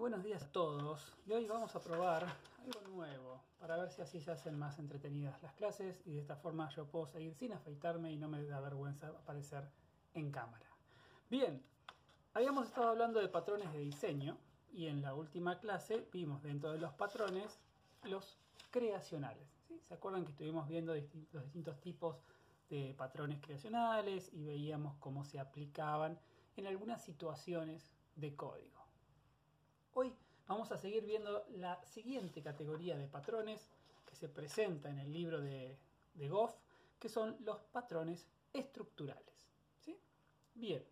buenos días a todos y hoy vamos a probar algo nuevo para ver si así se hacen más entretenidas las clases y de esta forma yo puedo seguir sin afeitarme y no me da vergüenza aparecer en cámara. Bien, habíamos estado hablando de patrones de diseño y en la última clase vimos dentro de los patrones los creacionales. ¿Se acuerdan que estuvimos viendo los distintos tipos de patrones creacionales y veíamos cómo se aplicaban en algunas situaciones de código? Hoy vamos a seguir viendo la siguiente categoría de patrones que se presenta en el libro de, Goff, que son los patrones estructurales. ¿sí? Bien,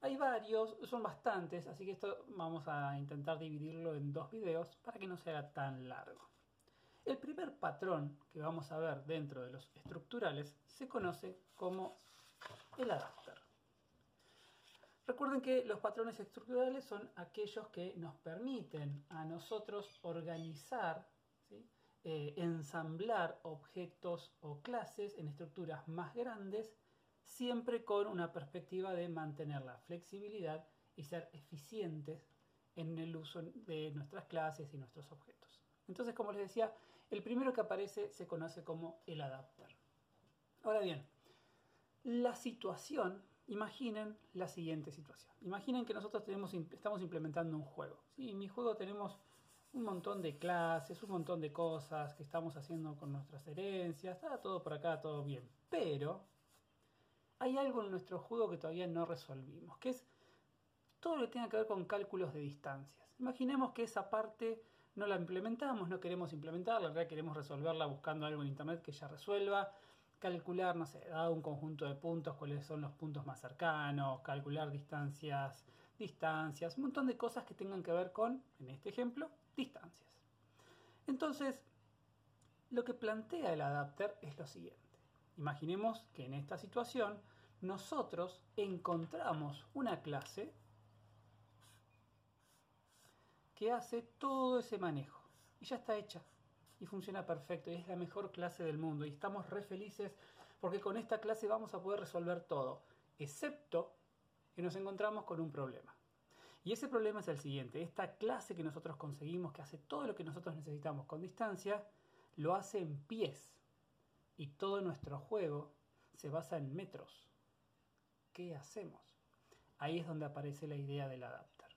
hay varios, son bastantes, así que esto vamos a intentar dividirlo en dos videos para que no sea tan largo. El primer patrón que vamos a ver dentro de los estructurales se conoce como el adapter. Recuerden que los patrones estructurales son aquellos que nos permiten a nosotros organizar, eh, ensamblar objetos o clases en estructuras más grandes, siempre con una perspectiva de mantener la flexibilidad y ser eficientes en el uso de nuestras clases y nuestros objetos. Entonces, como les decía, el primero que aparece se conoce como el adapter. Ahora bien, la situación Imaginen la siguiente situación. Imaginen que nosotros tenemos, estamos implementando un juego. ¿sí? En mi juego tenemos un montón de clases, un montón de cosas que estamos haciendo con nuestras herencias. Está todo por acá, todo bien. Pero hay algo en nuestro juego que todavía no resolvimos, que es todo lo que tenga que ver con cálculos de distancias. Imaginemos que esa parte no la implementamos, no queremos implementarla, en realidad queremos resolverla buscando algo en internet que ya resuelva calcular, no sé, dado un conjunto de puntos, cuáles son los puntos más cercanos, calcular distancias, distancias, un montón de cosas que tengan que ver con, en este ejemplo, distancias. Entonces, lo que plantea el adapter es lo siguiente. Imaginemos que en esta situación nosotros encontramos una clase que hace todo ese manejo y ya está hecha y funciona perfecto y es la mejor clase del mundo y estamos re felices porque con esta clase vamos a poder resolver todo, excepto que nos encontramos con un problema. Y ese problema es el siguiente, esta clase que nosotros conseguimos, que hace todo lo que nosotros necesitamos con distancia, lo hace en pies y todo nuestro juego se basa en metros. ¿Qué hacemos? Ahí es donde aparece la idea del adapter.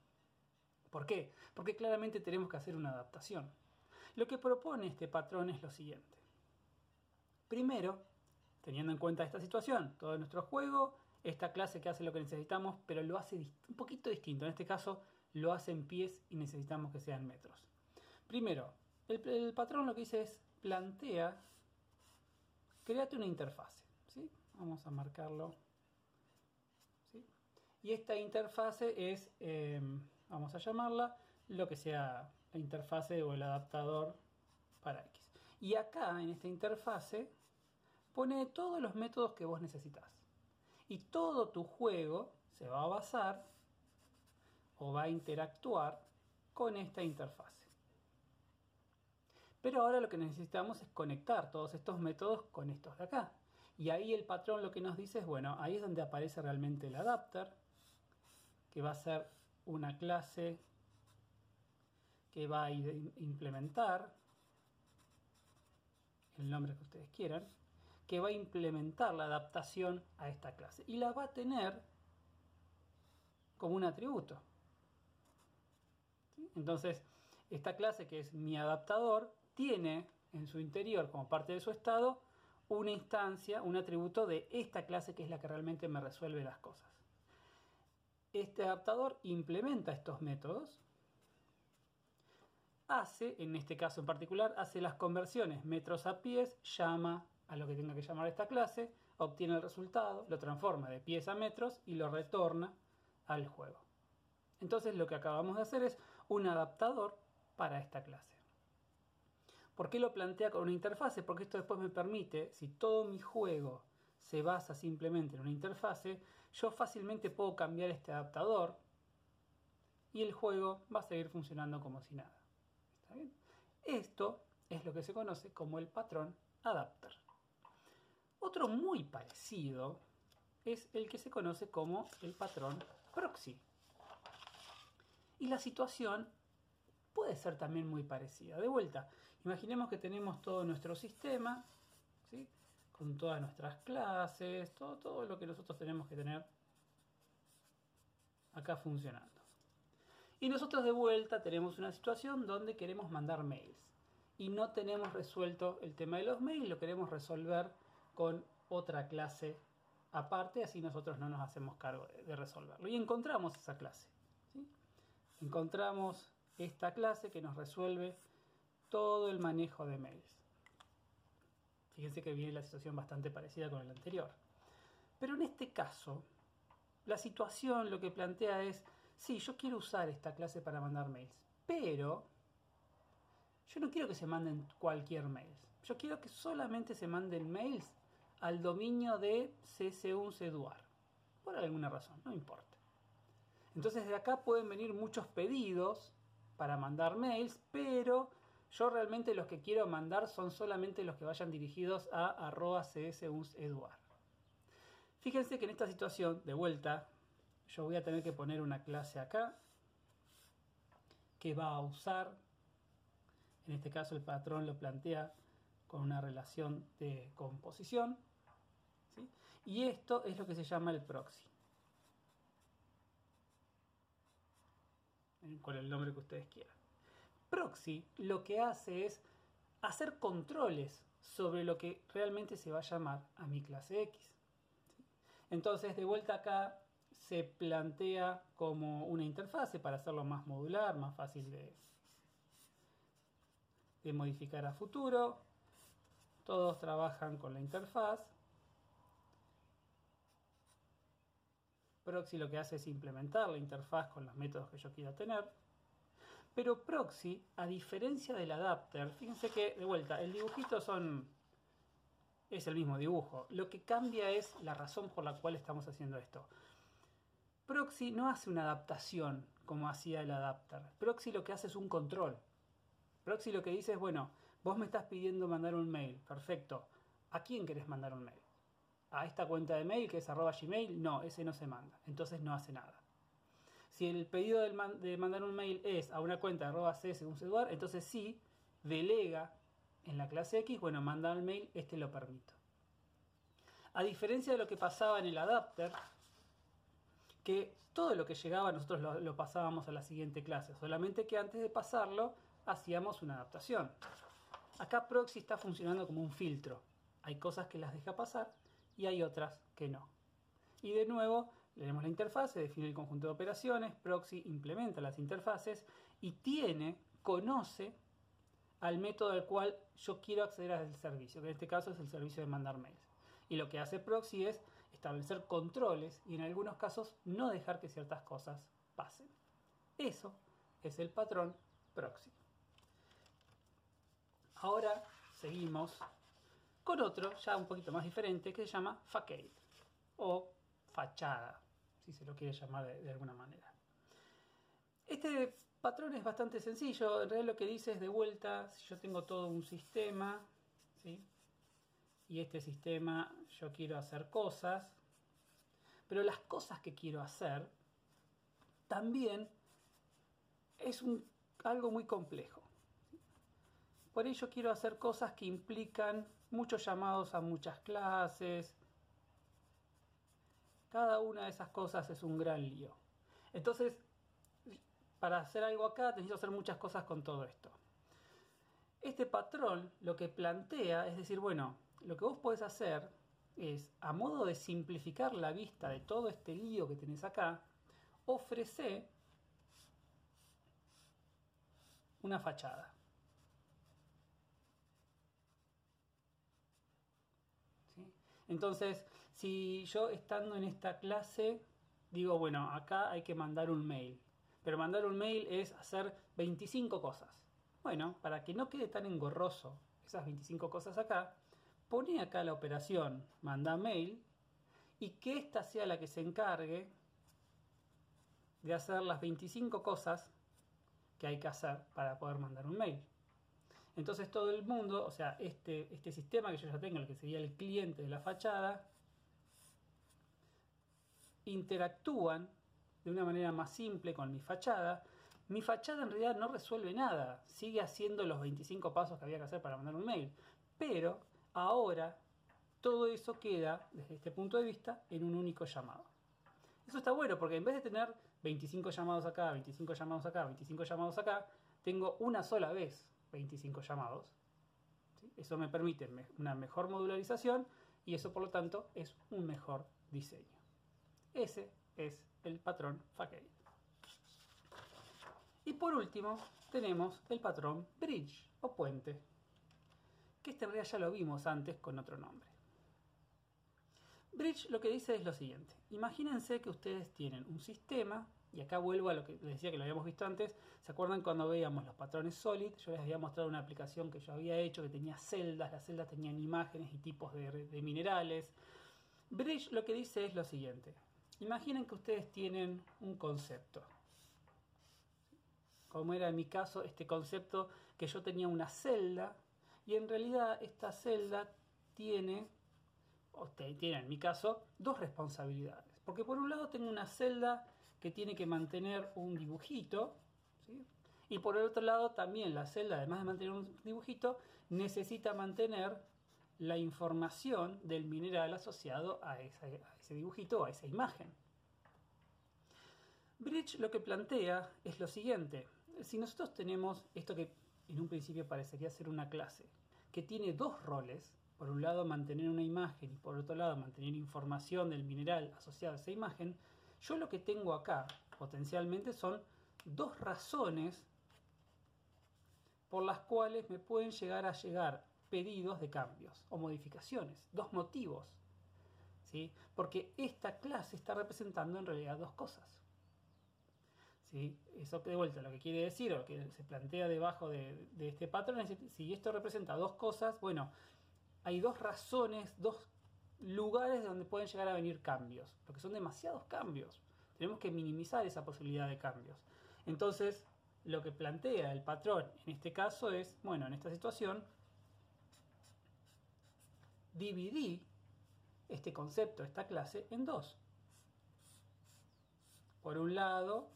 ¿Por qué? Porque claramente tenemos que hacer una adaptación. Lo que propone este patrón es lo siguiente. Primero, teniendo en cuenta esta situación, todo nuestro juego, esta clase que hace lo que necesitamos, pero lo hace un poquito distinto. En este caso, lo hace en pies y necesitamos que sean metros. Primero, el, patrón lo que dice es plantea, créate una interfase. ¿sí? Vamos a marcarlo. ¿sí? Y esta interfase es, eh, vamos a llamarla, lo que sea la interfase o el adaptador para X. Y acá en esta interfase pone todos los métodos que vos necesitas. Y todo tu juego se va a basar o va a interactuar con esta interfase. Pero ahora lo que necesitamos es conectar todos estos métodos con estos de acá. Y ahí el patrón lo que nos dice es, bueno, ahí es donde aparece realmente el adapter, que va a ser una clase que va a implementar, el nombre que ustedes quieran, que va a implementar la adaptación a esta clase y la va a tener como un atributo. Entonces, esta clase que es mi adaptador tiene en su interior como parte de su estado una instancia, un atributo de esta clase que es la que realmente me resuelve las cosas. Este adaptador implementa estos métodos hace, en este caso en particular, hace las conversiones metros a pies, llama a lo que tenga que llamar esta clase, obtiene el resultado, lo transforma de pies a metros y lo retorna al juego. Entonces lo que acabamos de hacer es un adaptador para esta clase. ¿Por qué lo plantea con una interfase? Porque esto después me permite, si todo mi juego se basa simplemente en una interfase, yo fácilmente puedo cambiar este adaptador y el juego va a seguir funcionando como si nada. Esto es lo que se conoce como el patrón adapter. Otro muy parecido es el que se conoce como el patrón proxy. Y la situación puede ser también muy parecida. De vuelta, imaginemos que tenemos todo nuestro sistema, ¿sí? con todas nuestras clases, todo, todo lo que nosotros tenemos que tener acá funcionando. Y nosotros de vuelta tenemos una situación donde queremos mandar mails y no tenemos resuelto el tema de los mails, lo queremos resolver con otra clase aparte, así nosotros no nos hacemos cargo de, resolverlo. Y encontramos esa clase. Encontramos esta clase que nos resuelve todo el manejo de mails. Fíjense que viene la situación bastante parecida con el anterior. Pero en este caso, la situación lo que plantea es, sí, yo quiero usar esta clase para mandar mails, pero yo no quiero que se manden cualquier mail. Yo quiero que solamente se manden mails al dominio de cc1ceduar. Por alguna razón, no importa. Entonces de acá pueden venir muchos pedidos para mandar mails, pero yo realmente los que quiero mandar son solamente los que vayan dirigidos a arroba csunseduar. Fíjense que en esta situación, de vuelta, yo voy a tener que poner una clase acá que va a usar, en este caso el patrón lo plantea con una relación de composición, y esto es lo que se llama el proxy. Con el nombre que ustedes quieran. Proxy lo que hace es hacer controles sobre lo que realmente se va a llamar a mi clase X. Entonces, de vuelta acá se plantea como una interfase para hacerlo más modular, más fácil de, de modificar a futuro. Todos trabajan con la interfaz. Proxy lo que hace es implementar la interfaz con los métodos que yo quiera tener. Pero Proxy, a diferencia del adapter, fíjense que, de vuelta, el dibujito son es el mismo dibujo. Lo que cambia es la razón por la cual estamos haciendo esto. Proxy no hace una adaptación como hacía el adapter. Proxy lo que hace es un control. Proxy lo que dice es, bueno, vos me estás pidiendo mandar un mail. Perfecto. ¿A quién querés mandar un mail? ¿A esta cuenta de mail que es arroba gmail? No, ese no se manda. Entonces no hace nada. Si el pedido de mandar un mail es a una cuenta arroba c según entonces sí, delega en la clase X, bueno, manda el mail, este lo permito. A diferencia de lo que pasaba en el adapter, que todo lo que llegaba nosotros lo, pasábamos a la siguiente clase, solamente que antes de pasarlo hacíamos una adaptación. Acá Proxy está funcionando como un filtro. Hay cosas que las deja pasar y hay otras que no. Y de nuevo, leemos la interfaz, define el conjunto de operaciones, Proxy implementa las interfaces y tiene, conoce al método al cual yo quiero acceder al servicio, que en este caso es el servicio de mandar mails. Y lo que hace proxy es establecer controles y en algunos casos no dejar que ciertas cosas pasen. Eso es el patrón proxy. Ahora seguimos con otro ya un poquito más diferente que se llama facade o fachada, si se lo quiere llamar de, alguna manera. Este patrón es bastante sencillo. En realidad lo que dice es de vuelta, si yo tengo todo un sistema, y este sistema yo quiero hacer cosas, pero las cosas que quiero hacer también es algo muy complejo. Por ello quiero hacer cosas que implican muchos llamados a muchas clases. Cada una de esas cosas es un gran lío. Entonces, para hacer algo acá necesito hacer muchas cosas con todo esto. Este patrón lo que plantea es decir, bueno, lo que vos podés hacer es, a modo de simplificar la vista de todo este lío que tenés acá, ofrece una fachada. Entonces, si yo estando en esta clase digo, bueno, acá hay que mandar un mail. Pero mandar un mail es hacer 25 cosas. Bueno, para que no quede tan engorroso esas 25 cosas acá, pone acá la operación manda mail y que esta sea la que se encargue de hacer las 25 cosas que hay que hacer para poder mandar un mail. Entonces todo el mundo, o sea, este, este sistema que yo ya tengo, el que sería el cliente de la fachada, interactúan de una manera más simple con mi fachada. Mi fachada en realidad no resuelve nada, sigue haciendo los 25 pasos que había que hacer para mandar un mail, pero ahora todo eso queda, desde este punto de vista, en un único llamado. Eso está bueno porque en vez de tener 25 llamados acá, 25 llamados acá, 25 llamados acá, tengo una sola vez 25 llamados. Eso me permite una mejor modularización y eso por lo tanto es un mejor diseño. Ese es el patrón Facade. Y por último tenemos el patrón Bridge o puente, que este en realidad ya lo vimos antes con otro nombre. Bridge lo que dice es lo siguiente. Imagínense que ustedes tienen un sistema, y acá vuelvo a lo que les decía que lo habíamos visto antes. ¿Se acuerdan cuando veíamos los patrones SOLID? Yo les había mostrado una aplicación que yo había hecho que tenía celdas, las celdas tenían imágenes y tipos de, de minerales. Bridge lo que dice es lo siguiente. Imaginen que ustedes tienen un concepto. Como era en mi caso este concepto que yo tenía una celda y en realidad esta celda tiene usted tiene en mi caso dos responsabilidades. Porque por un lado tengo una celda que tiene que mantener un dibujito, y por el otro lado también la celda, además de mantener un dibujito, necesita mantener la información del mineral asociado a, ese dibujito, a esa imagen. Bridge lo que plantea es lo siguiente. Si nosotros tenemos esto que en un principio parecería ser una clase, que tiene dos roles, por un lado mantener una imagen y por otro lado mantener información del mineral asociada a esa imagen, yo lo que tengo acá potencialmente son dos razones por las cuales me pueden llegar a llegar pedidos de cambios o modificaciones, dos motivos. ¿sí? Porque esta clase está representando en realidad dos cosas. ¿Sí? Eso de vuelta lo que quiere decir o lo que se plantea debajo de, este patrón es si esto representa dos cosas, bueno, hay dos razones, dos lugares donde pueden llegar a venir cambios, porque son demasiados cambios. Tenemos que minimizar esa posibilidad de cambios. Entonces, lo que plantea el patrón en este caso es, bueno, en esta situación, dividí este concepto, esta clase, en dos. Por un lado,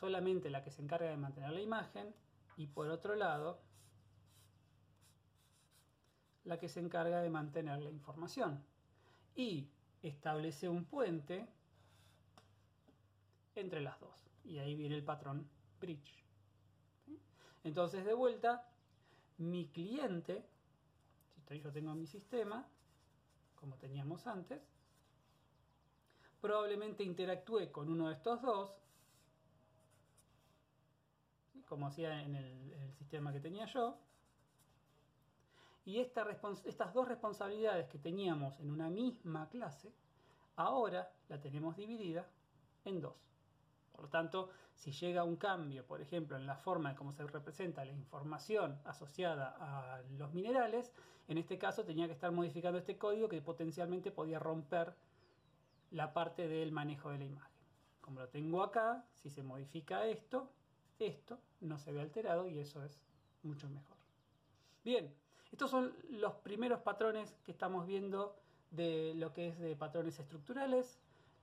solamente la que se encarga de mantener la imagen, y por otro lado, la que se encarga de mantener la información. Y establece un puente entre las dos. Y ahí viene el patrón bridge. Entonces, de vuelta, mi cliente, si yo tengo mi sistema, como teníamos antes, probablemente interactúe con uno de estos dos, como hacía en el sistema que tenía yo, y estas dos responsabilidades que teníamos en una misma clase, ahora la tenemos dividida en dos. Por lo tanto, si llega un cambio, por ejemplo, en la forma de cómo se representa la información asociada a los minerales, en este caso tenía que estar modificando este código que potencialmente podía romper la parte del manejo de la imagen. Como lo tengo acá, si se modifica esto, esto no se ve alterado y eso es mucho mejor. Bien, estos son los primeros patrones que estamos viendo de lo que es de patrones estructurales.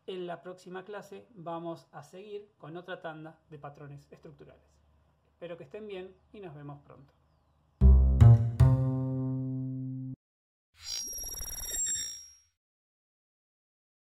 En la próxima clase vamos a seguir con otra tanda de patrones estructurales. Espero que estén bien y nos vemos pronto.